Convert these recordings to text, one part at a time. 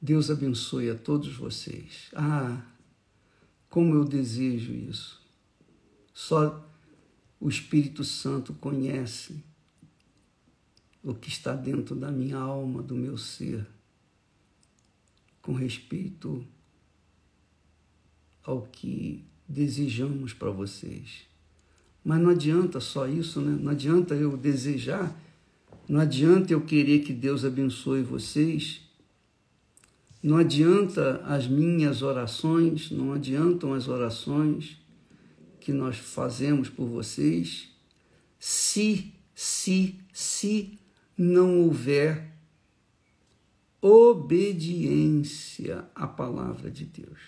Deus abençoe a todos vocês. Ah, como eu desejo isso. Só o Espírito Santo conhece o que está dentro da minha alma, do meu ser, com respeito ao que desejamos para vocês. Mas não adianta só isso, né? Não adianta eu desejar, não adianta eu querer que Deus abençoe vocês. Não adianta as minhas orações, não adiantam as orações que nós fazemos por vocês, se, se, se não houver obediência à palavra de Deus.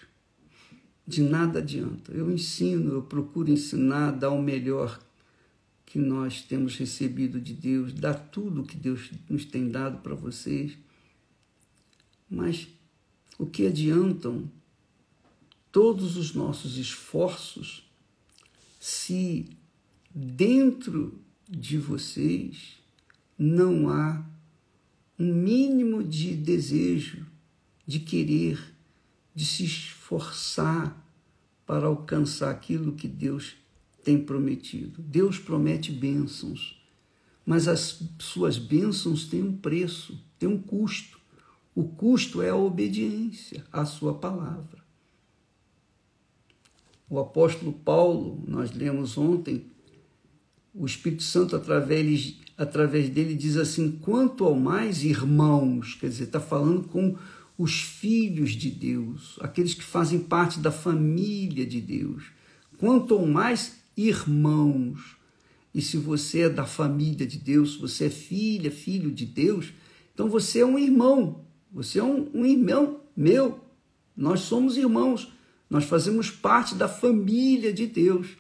De nada adianta. Eu ensino, eu procuro ensinar, dar o melhor que nós temos recebido de Deus, dar tudo que Deus nos tem dado para vocês. Mas o que adiantam todos os nossos esforços se dentro de vocês não há um mínimo de desejo, de querer, de se esforçar para alcançar aquilo que Deus tem prometido. Deus promete bênçãos, mas as suas bênçãos têm um preço, têm um custo. O custo é a obediência à sua palavra. O apóstolo Paulo, nós lemos ontem, o Espírito Santo, através, através dele, diz assim: quanto ao mais irmãos, quer dizer, está falando com os filhos de Deus, aqueles que fazem parte da família de Deus. Quanto ao mais irmãos. E se você é da família de Deus, se você é filha, filho de Deus, então você é um irmão, você é um, um irmão meu. Nós somos irmãos. Nós fazemos parte da família de Deus.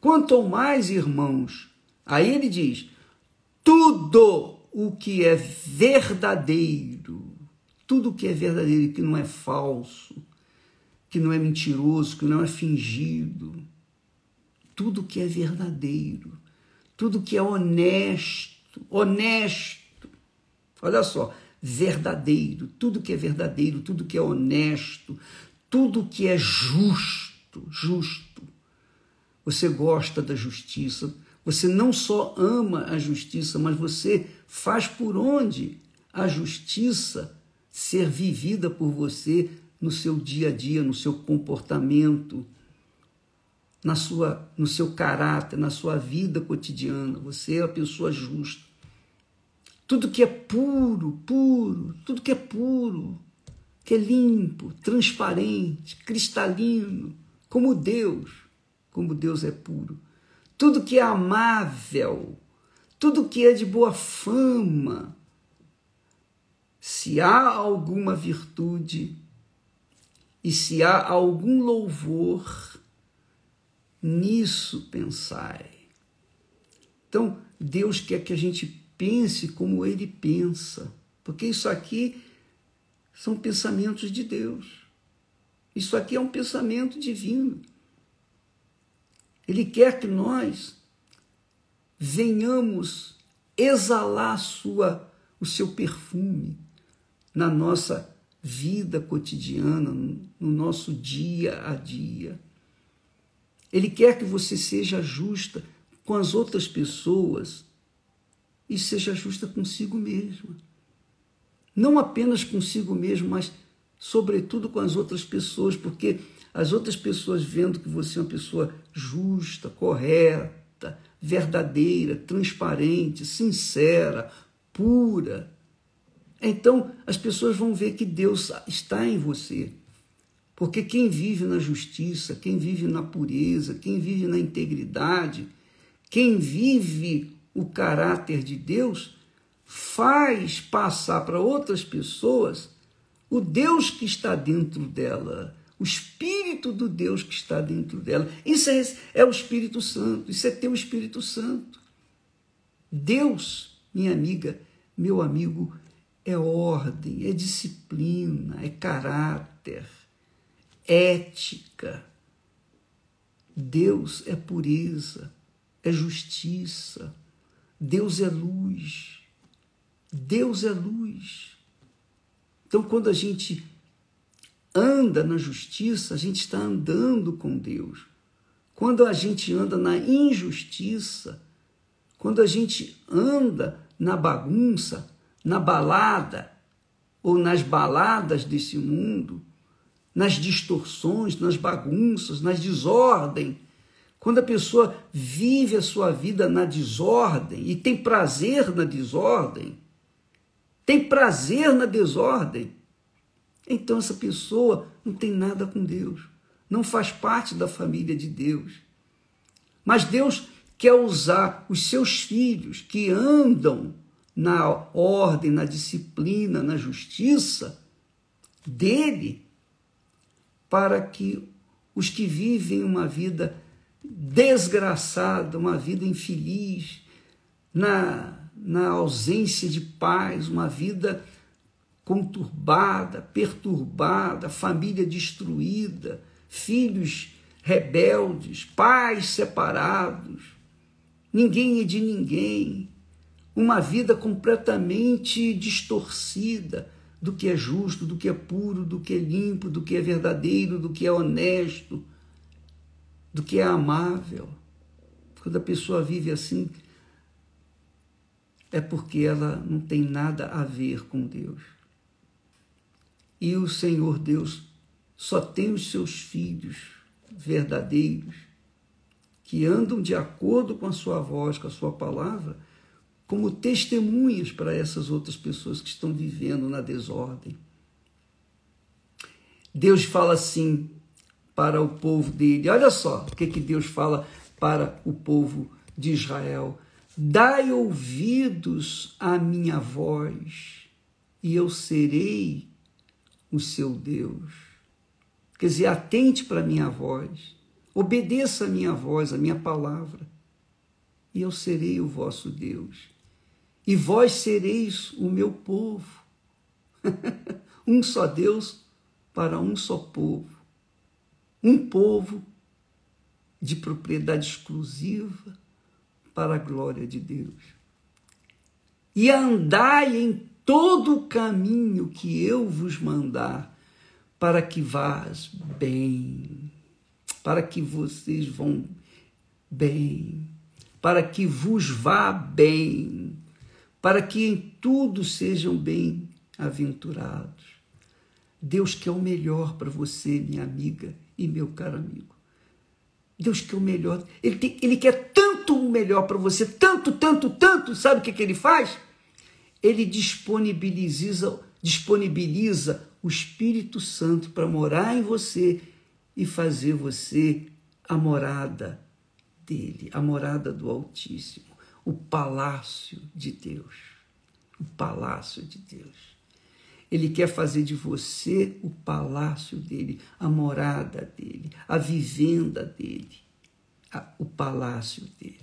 Quanto mais, irmãos, aí ele diz: tudo o que é verdadeiro, tudo o que é verdadeiro, que não é falso, que não é mentiroso, que não é fingido, tudo que é verdadeiro, tudo que é honesto, honesto. Olha só, verdadeiro, tudo que é verdadeiro, tudo que é honesto, tudo que é justo, justo. Você gosta da justiça, você não só ama a justiça, mas você faz por onde a justiça ser vivida por você no seu dia a dia, no seu comportamento, na sua, no seu caráter, na sua vida cotidiana. Você é a pessoa justa. Tudo que é puro, puro, tudo que é puro, que é limpo, transparente, cristalino, como Deus, como Deus é puro. Tudo que é amável, tudo que é de boa fama. Se há alguma virtude e se há algum louvor, nisso pensai. Então, Deus quer que a gente pense como ele pensa, porque isso aqui são pensamentos de Deus. Isso aqui é um pensamento divino. Ele quer que nós venhamos exalar sua, o seu perfume na nossa vida cotidiana, no nosso dia a dia. Ele quer que você seja justa com as outras pessoas e seja justa consigo mesma não apenas consigo mesmo, mas sobretudo com as outras pessoas, porque as outras pessoas vendo que você é uma pessoa justa, correta, verdadeira, transparente, sincera, pura, então as pessoas vão ver que Deus está em você. Porque quem vive na justiça, quem vive na pureza, quem vive na integridade, quem vive o caráter de Deus, faz passar para outras pessoas o Deus que está dentro dela, o Espírito do Deus que está dentro dela. Isso é, é o Espírito Santo, isso é teu Espírito Santo. Deus, minha amiga, meu amigo, é ordem, é disciplina, é caráter, ética. Deus é pureza, é justiça. Deus é luz. Deus é luz. Então, quando a gente anda na justiça, a gente está andando com Deus. Quando a gente anda na injustiça, quando a gente anda na bagunça, na balada ou nas baladas desse mundo, nas distorções, nas bagunças, nas desordem, quando a pessoa vive a sua vida na desordem e tem prazer na desordem, tem prazer na desordem, então essa pessoa não tem nada com Deus, não faz parte da família de Deus. Mas Deus quer usar os seus filhos que andam na ordem, na disciplina, na justiça dele, para que os que vivem uma vida desgraçada, uma vida infeliz, na, na ausência de paz, uma vida conturbada, perturbada, família destruída, filhos rebeldes, pais separados, ninguém é de ninguém, uma vida completamente distorcida do que é justo, do que é puro, do que é limpo, do que é verdadeiro, do que é honesto, do que é amável. Quando a pessoa vive assim, é porque ela não tem nada a ver com Deus. E o Senhor Deus só tem os seus filhos verdadeiros que andam de acordo com a sua voz, com a sua palavra, como testemunhas para essas outras pessoas que estão vivendo na desordem. Deus fala assim: para o povo dele. Olha só o que, que Deus fala para o povo de Israel: Dai ouvidos à minha voz, e eu serei o seu Deus. Quer dizer, atente para a minha voz, obedeça a minha voz, a minha palavra, e eu serei o vosso Deus. E vós sereis o meu povo. um só Deus para um só povo um povo de propriedade exclusiva para a glória de Deus. E andai em todo o caminho que eu vos mandar, para que vás bem, para que vocês vão bem, para que vos vá bem, para que em tudo sejam bem-aventurados. Deus quer o melhor para você, minha amiga e meu caro amigo. Deus quer o melhor. Ele, tem, ele quer tanto o melhor para você, tanto, tanto, tanto. Sabe o que, que ele faz? Ele disponibiliza, disponibiliza o Espírito Santo para morar em você e fazer você a morada dele, a morada do Altíssimo, o palácio de Deus. O palácio de Deus. Ele quer fazer de você o palácio dele, a morada dele, a vivenda dele, a, o palácio dele.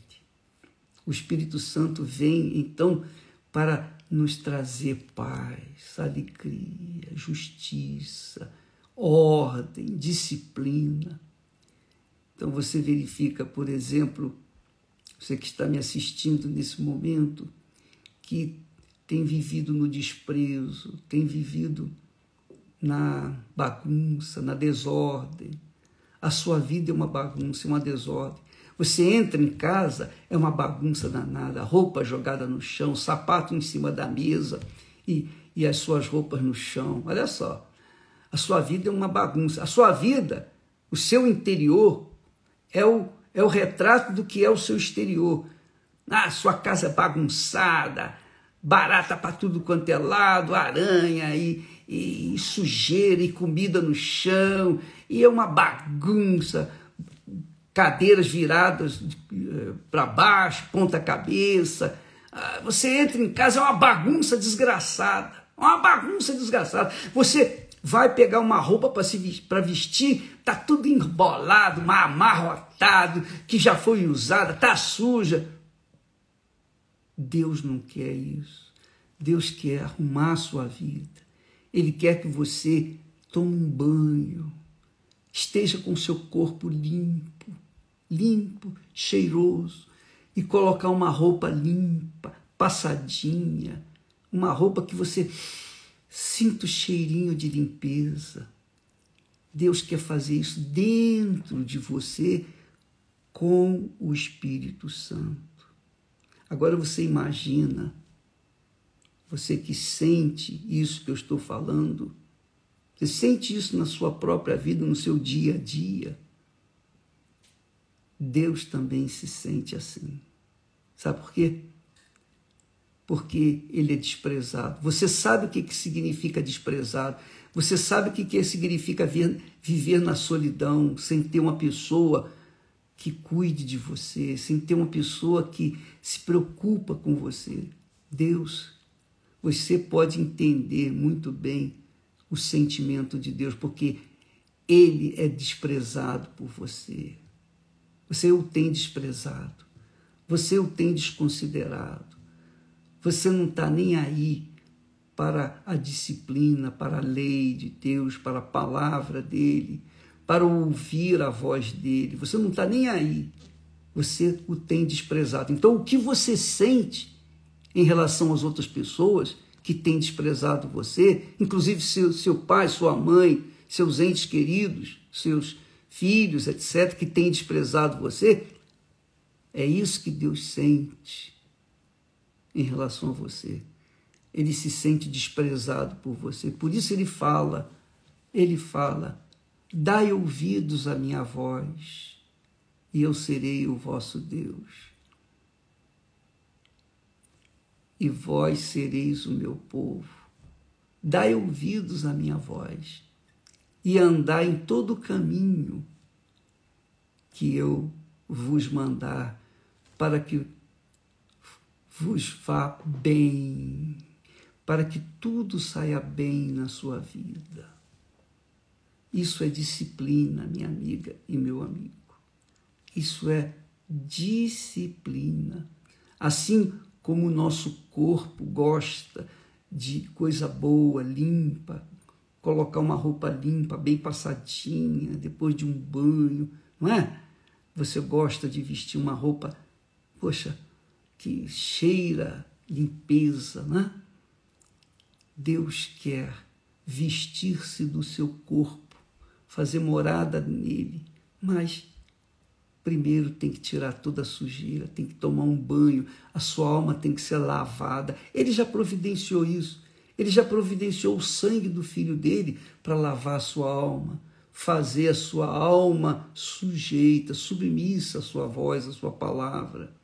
O Espírito Santo vem então para nos trazer paz, alegria, justiça, ordem, disciplina. Então você verifica, por exemplo, você que está me assistindo nesse momento, que tem vivido no desprezo, tem vivido na bagunça, na desordem. A sua vida é uma bagunça, é uma desordem. Você entra em casa, é uma bagunça danada, roupa jogada no chão, sapato em cima da mesa e, e as suas roupas no chão. Olha só, a sua vida é uma bagunça. A sua vida, o seu interior, é o, é o retrato do que é o seu exterior. Ah, sua casa é bagunçada, barata para tudo quanto é lado, aranha e, e, sujeira e comida no chão, e é uma bagunça, cadeiras viradas eh, para baixo, ponta cabeça. Ah, você entra em casa, é uma bagunça desgraçada, uma bagunça desgraçada. Você vai pegar uma roupa para vestir, tá tudo embolado, amarrotado, que já foi usada, tá suja. Deus não quer isso. Deus quer arrumar a sua vida. Ele quer que você tome um banho, esteja com seu corpo limpo, limpo, cheiroso, e colocar uma roupa limpa, passadinha, uma roupa que você Sinta o cheirinho de limpeza. Deus quer fazer isso dentro de você com o Espírito Santo. Agora você imagina, você que sente isso que eu estou falando, você sente isso na sua própria vida, no seu dia a dia. Deus também se sente assim. Sabe por quê? Porque ele é desprezado. Você sabe o que, significa desprezado. Você sabe o que significa viver na solidão, sem ter uma pessoa que cuide de você, sem ter uma pessoa que se preocupa com você. Deus, você pode entender muito bem o sentimento de Deus, porque ele é desprezado por você. Você o tem desprezado. Você o tem desconsiderado. Você não está nem aí para a disciplina, para a lei de Deus, para a palavra dele, para ouvir a voz dele. Você não está nem aí. Você o tem desprezado. Então, o que você sente em relação às outras pessoas que têm desprezado você, inclusive seu, seu pai, sua mãe, seus entes queridos, seus filhos, etc., que têm desprezado você, é isso que Deus sente em relação a você. Ele se sente desprezado por você. Por isso ele fala, ele fala, dai ouvidos à minha voz, e eu serei o vosso Deus. E vós sereis o meu povo. Dai ouvidos à minha voz e andai em todo o caminho que eu vos mandar, para que vos vá bem, para que tudo saia bem na sua vida. Isso é disciplina, minha amiga e meu amigo. Isso é disciplina. Assim como o nosso corpo gosta de coisa boa, limpa, colocar uma roupa limpa, bem passadinha, depois de um banho, não é? Você gosta de vestir uma roupa, poxa, que cheira limpeza, né? Deus quer vestir-se do seu corpo, fazer morada nele, mas primeiro tem que tirar toda a sujeira, tem que tomar um banho, a sua alma tem que ser lavada. Ele já providenciou isso. Ele já providenciou o sangue do filho dele para lavar a sua alma, fazer a sua alma sujeita, submissa à sua voz, à sua palavra,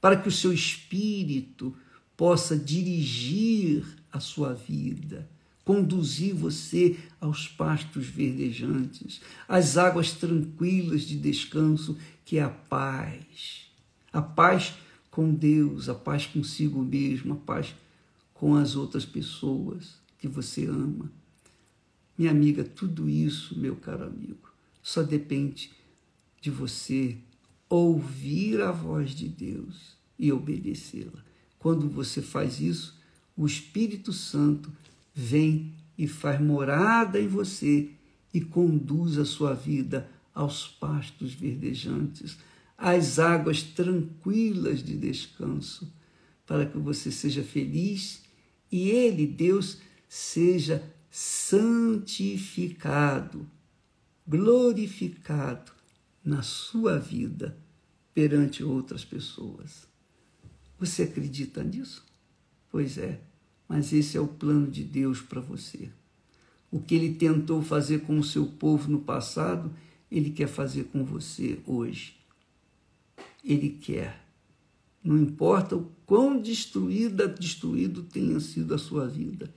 para que o seu espírito possa dirigir a sua vida, conduzir você aos pastos verdejantes, às águas tranquilas de descanso, que é a paz. A paz com Deus, a paz consigo mesmo, a paz com as outras pessoas que você ama. Minha amiga, tudo isso, meu caro amigo, só depende de você ouvir a voz de Deus e obedecê-la. Quando você faz isso, o Espírito Santo vem e faz morada em você e conduz a sua vida aos pastos verdejantes, às águas tranquilas de descanso, para que você seja feliz e ele, Deus, seja santificado, glorificado na sua vida perante outras pessoas. Você acredita nisso? Pois é, mas esse é o plano de Deus para você. O que ele tentou fazer com o seu povo no passado, ele quer fazer com você hoje. Ele quer não importa o quão destruída, destruído tenha sido a sua vida,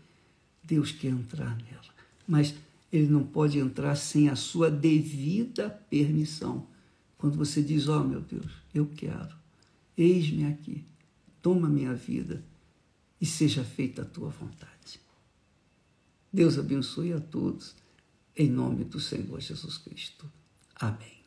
Deus quer entrar nela. Mas ele não pode entrar sem a sua devida permissão. Quando você diz, ó oh, meu Deus, eu quero, eis-me aqui, toma minha vida e seja feita a tua vontade. Deus abençoe a todos, em nome do Senhor Jesus Cristo. Amém.